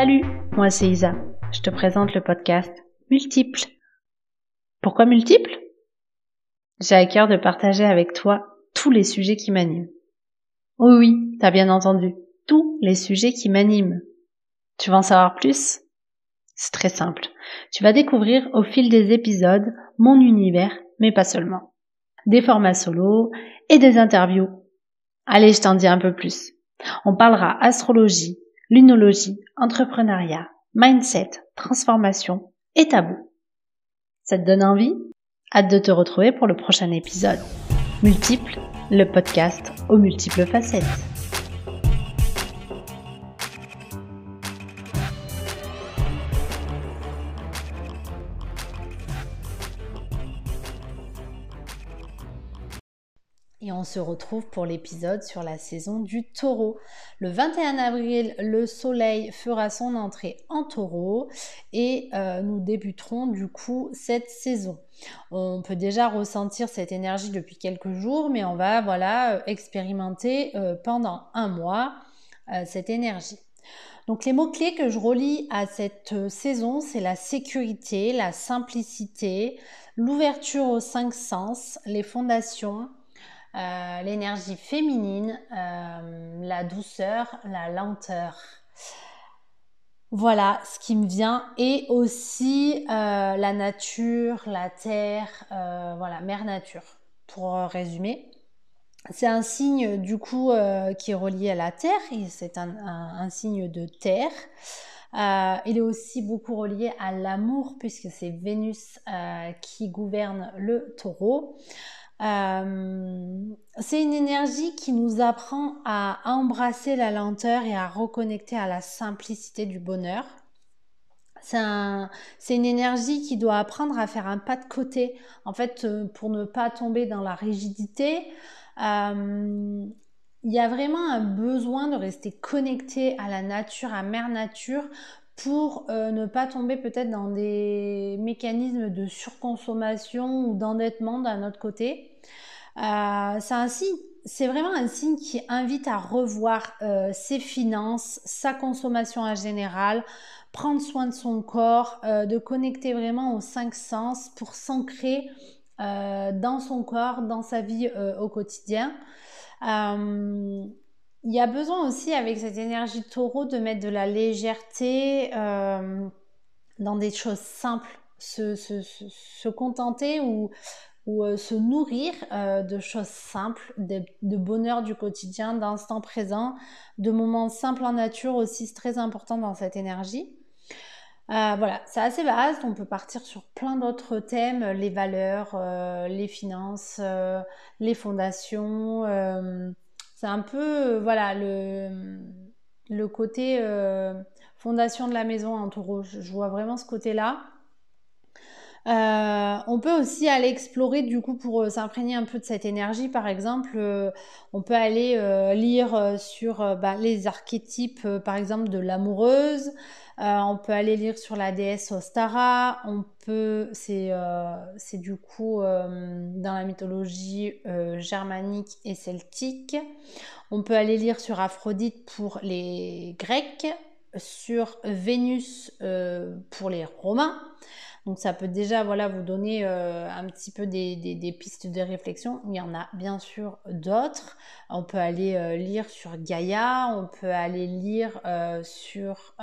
Salut, moi c'est Isa. Je te présente le podcast Multiple. Pourquoi multiple? J'ai à cœur de partager avec toi tous les sujets qui m'animent. Oui, oui, t'as bien entendu, tous les sujets qui m'animent. Tu veux en savoir plus? C'est très simple. Tu vas découvrir au fil des épisodes mon univers, mais pas seulement. Des formats solo et des interviews. Allez, je t'en dis un peu plus. On parlera astrologie, lunologie, entrepreneuriat, mindset, transformation et tabou. Ça te donne envie? Hâte de te retrouver pour le prochain épisode. Multiple, le podcast aux multiples facettes. Et on se retrouve pour l'épisode sur la saison du taureau. Le 21 avril, le soleil fera son entrée en taureau et euh, nous débuterons du coup cette saison. On peut déjà ressentir cette énergie depuis quelques jours, mais on va voilà euh, expérimenter euh, pendant un mois cette énergie. Donc les mots-clés que je relis à cette saison, c'est la sécurité, la simplicité, l'ouverture aux cinq sens, les fondations, euh, l'énergie féminine, euh, la douceur, la lenteur. Voilà ce qui me vient. Et aussi euh, la nature, la terre, voilà, mère nature, pour résumer. C'est un signe du coup qui est relié à la terre, c'est un, signe de terre. il est aussi beaucoup relié à l'amour puisque c'est Vénus qui gouverne le taureau. Euh, c'est une énergie qui nous apprend à embrasser la lenteur et à reconnecter à la simplicité du bonheur. C'est une énergie qui doit apprendre à faire un pas de côté, en fait, euh, pour ne pas tomber dans la rigidité. Euh, il y a vraiment un besoin de rester connecté à la nature, à mère nature, pour euh, ne pas tomber peut-être dans des mécanismes de surconsommation ou d'endettement d'un autre côté. Euh, c'est vraiment un signe qui invite à revoir euh, ses finances, sa consommation en général, prendre soin de son corps, de connecter vraiment aux cinq sens pour s'ancrer dans son corps, dans sa vie au quotidien. Il y a besoin aussi avec cette énergie taureau de mettre de la légèreté euh, dans des choses simples, se, contenter ou, ou euh, se nourrir euh, de choses simples, de, bonheur du quotidien, d'instant présent, de moments simples en nature aussi, c'est très important dans cette énergie. voilà, c'est assez vaste, on peut partir sur plein d'autres thèmes, les valeurs, les finances, les fondations c'est un peu, euh, voilà, le, côté euh, fondation de la maison en taureau. Je, vois vraiment ce côté-là. Euh, on peut aussi aller explorer du coup pour s'imprégner un peu de cette énergie. Par exemple, on peut aller lire sur bah, les archétypes, par exemple, de l'amoureuse. on peut aller lire sur la déesse Ostara. On peut, c'est du coup dans la mythologie germanique et celtique. On peut aller lire sur Aphrodite pour les Grecs, sur Vénus pour les Romains. Donc ça peut déjà voilà, vous donner euh, un petit peu des, pistes de réflexion. Il y en a bien sûr d'autres. On peut aller euh, lire sur Gaïa, on peut aller lire euh, sur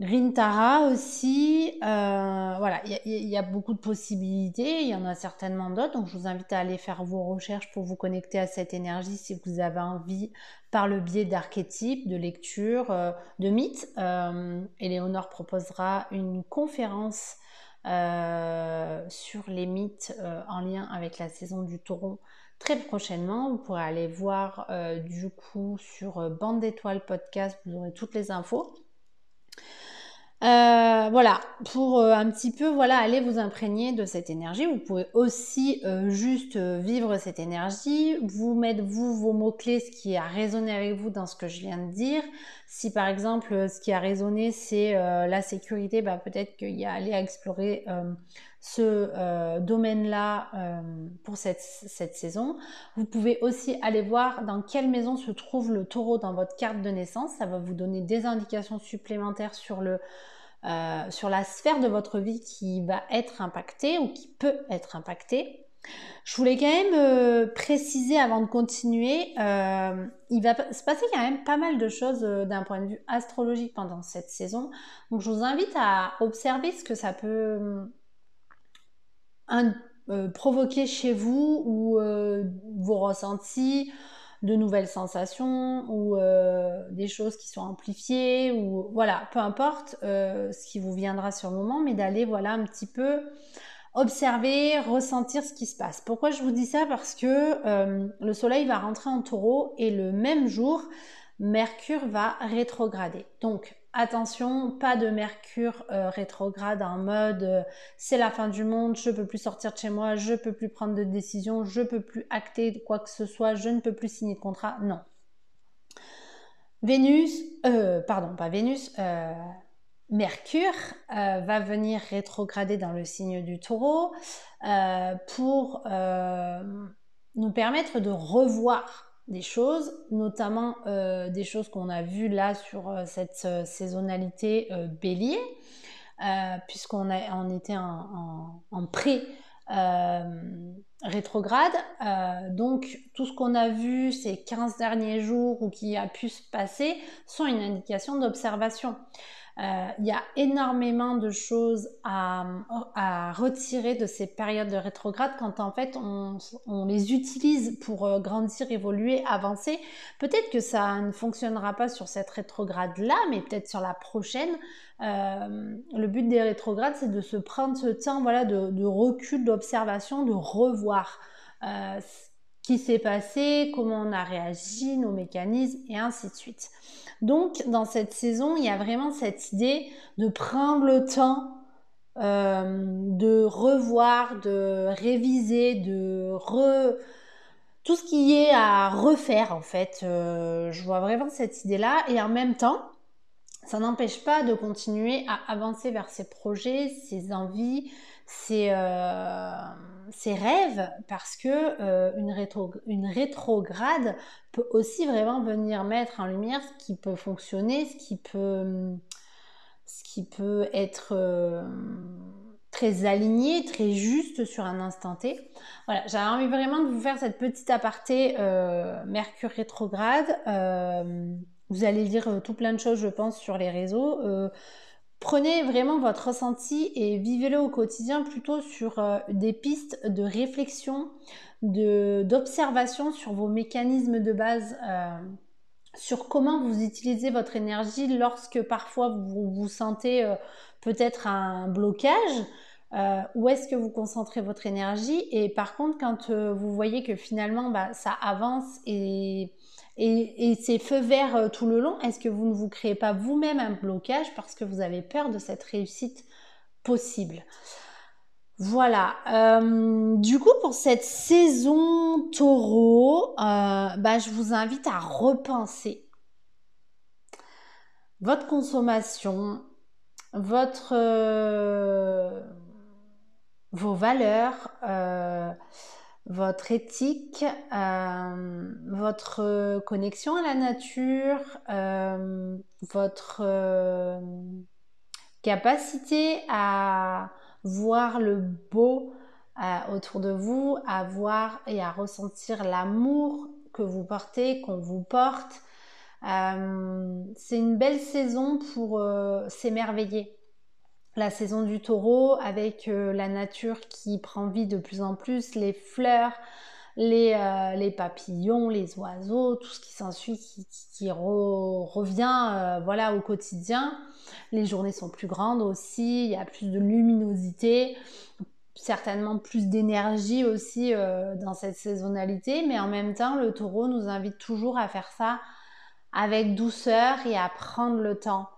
Rintara aussi, euh, voilà, il y, a beaucoup de possibilités, il y en a certainement d'autres, donc je vous invite à aller faire vos recherches pour vous connecter à cette énergie si vous avez envie par le biais d'archétypes, de lectures, euh, de mythes. Euh, Éléonore proposera une conférence sur les mythes en lien avec la saison du taureau très prochainement. Vous pourrez aller voir du coup sur Bande d'étoiles podcast, vous aurez toutes les infos. Euh, voilà, pour euh, un petit peu voilà aller vous imprégner de cette énergie. Vous pouvez aussi euh, juste vivre cette énergie, vous mettre vous vos mots clés, ce qui a résonné avec vous dans ce que je viens de dire. Si par exemple ce qui a résonné c'est la sécurité, bah, peut-être qu'il y a aller à explorer ce euh, domaine-là euh, pour cette, cette, saison. Vous pouvez aussi aller voir dans quelle maison se trouve le taureau dans votre carte de naissance. Ça va vous donner des indications supplémentaires sur, le, euh, sur la sphère de votre vie qui va être impactée ou qui peut être impactée. Je voulais quand même préciser avant de continuer, il va se passer quand même pas mal de choses d'un point de vue astrologique pendant cette saison. Donc je vous invite à observer ce que ça peut euh, provoquer chez vous ou euh, vos ressentis, de nouvelles sensations ou euh, des choses qui sont amplifiées ou voilà, peu importe ce qui vous viendra sur le moment, mais d'aller voilà un petit peu observer, ressentir ce qui se passe. Pourquoi je vous dis ça? Parce que le soleil va rentrer en taureau et le même jour, Mercure va rétrograder. Donc attention, pas de Mercure euh, rétrograde en mode euh, c'est la fin du monde, je peux plus sortir de chez moi, je peux plus prendre de décision, je peux plus acter quoi que ce soit, je ne peux plus signer de contrat. Non. Vénus, euh, pardon, pas Vénus, Mercure va venir rétrograder dans le signe du taureau pour nous permettre de revoir des choses, notamment euh, des choses qu'on a vues là sur euh, cette euh, saisonnalité bélier, puisqu'on on était en, en, pré rétrograde. donc tout ce qu'on a vu ces 15 derniers jours ou qui a pu se passer sont une indication d'observation. Euh, il y a énormément de choses à, retirer de ces périodes de rétrograde quand en fait on, les utilise pour euh, grandir, évoluer, avancer. Peut-être que ça ne fonctionnera pas sur cette rétrograde-là, mais peut-être sur la prochaine. Euh, le but des rétrogrades, c'est de se prendre ce temps voilà, de, recul, d'observation, de revoir qui s'est passé, comment on a réagi, nos mécanismes, et ainsi de suite. Donc, dans cette saison, il y a vraiment cette idée de prendre le temps euh, de revoir, de réviser, de re... tout ce qui est à refaire en fait. Euh, je vois vraiment cette idée-là et en même temps, ça n'empêche pas de continuer à avancer vers ses projets, ses envies, ses, euh, rêves parce que euh, une rétrograde peut aussi vraiment venir mettre en lumière ce qui peut fonctionner, ce qui peut, ce qui peut être euh, très aligné, très juste sur un instant T. Voilà, j'avais envie vraiment de vous faire cette petite aparté Mercure rétrograde. Vous allez lire tout plein de choses, je pense, sur les réseaux. Prenez vraiment votre ressenti et vivez-le au quotidien plutôt sur euh, des pistes de réflexion, d'observation sur vos mécanismes de base, euh, sur comment vous utilisez votre énergie lorsque parfois vous vous sentez euh, peut-être un blocage. où est-ce que vous concentrez votre énergie? Et par contre quand vous voyez que finalement bah, ça avance et et, ces feux verts euh, tout le long, est-ce que vous ne vous créez pas vous-même un blocage parce que vous avez peur de cette réussite possible? Voilà. Euh, du coup, pour cette saison taureau, euh, bah, je vous invite à repenser votre consommation, votre, vos valeurs, votre éthique, votre connexion à la nature, euh, votre euh, capacité à voir le beau autour de vous, à voir et à ressentir l'amour que vous portez, qu'on vous porte. C'est une belle saison pour s'émerveiller la saison du taureau avec euh, la nature qui prend vie de plus en plus, les fleurs, les, euh, papillons, les oiseaux, tout ce qui s'ensuit qui, revient euh, voilà, au quotidien. Les journées sont plus grandes aussi, il y a plus de luminosité, certainement plus d'énergie aussi dans cette saisonnalité, mais en même temps, le taureau nous invite toujours à faire ça avec douceur et à prendre le temps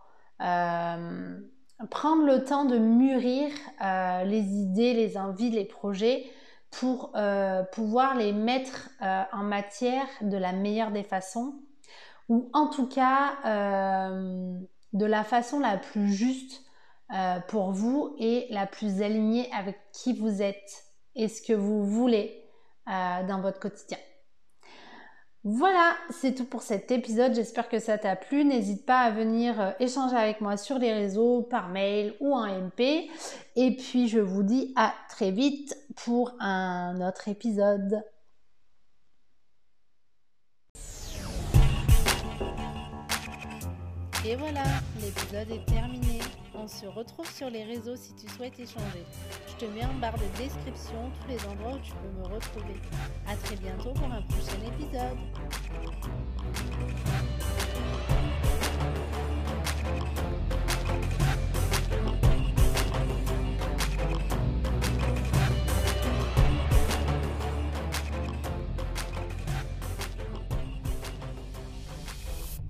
prendre le temps de mûrir euh, les idées, les envies, les projets pour euh, pouvoir les mettre euh, en matière de la meilleure des façons ou en tout cas de la façon la plus juste euh, pour vous et la plus alignée avec qui vous êtes et ce que vous voulez euh, dans votre quotidien. Voilà, c'est tout pour cet épisode. J'espère que ça t'a plu. N'hésite pas à venir euh, échanger avec moi sur les réseaux, par mail ou en MP. Et puis, je vous dis à très vite pour un autre épisode. Et voilà, l'épisode est terminé. On se retrouve sur les réseaux si tu souhaites échanger. Je te mets en barre de description tous les endroits où tu peux me retrouver. A très bientôt pour un prochain épisode.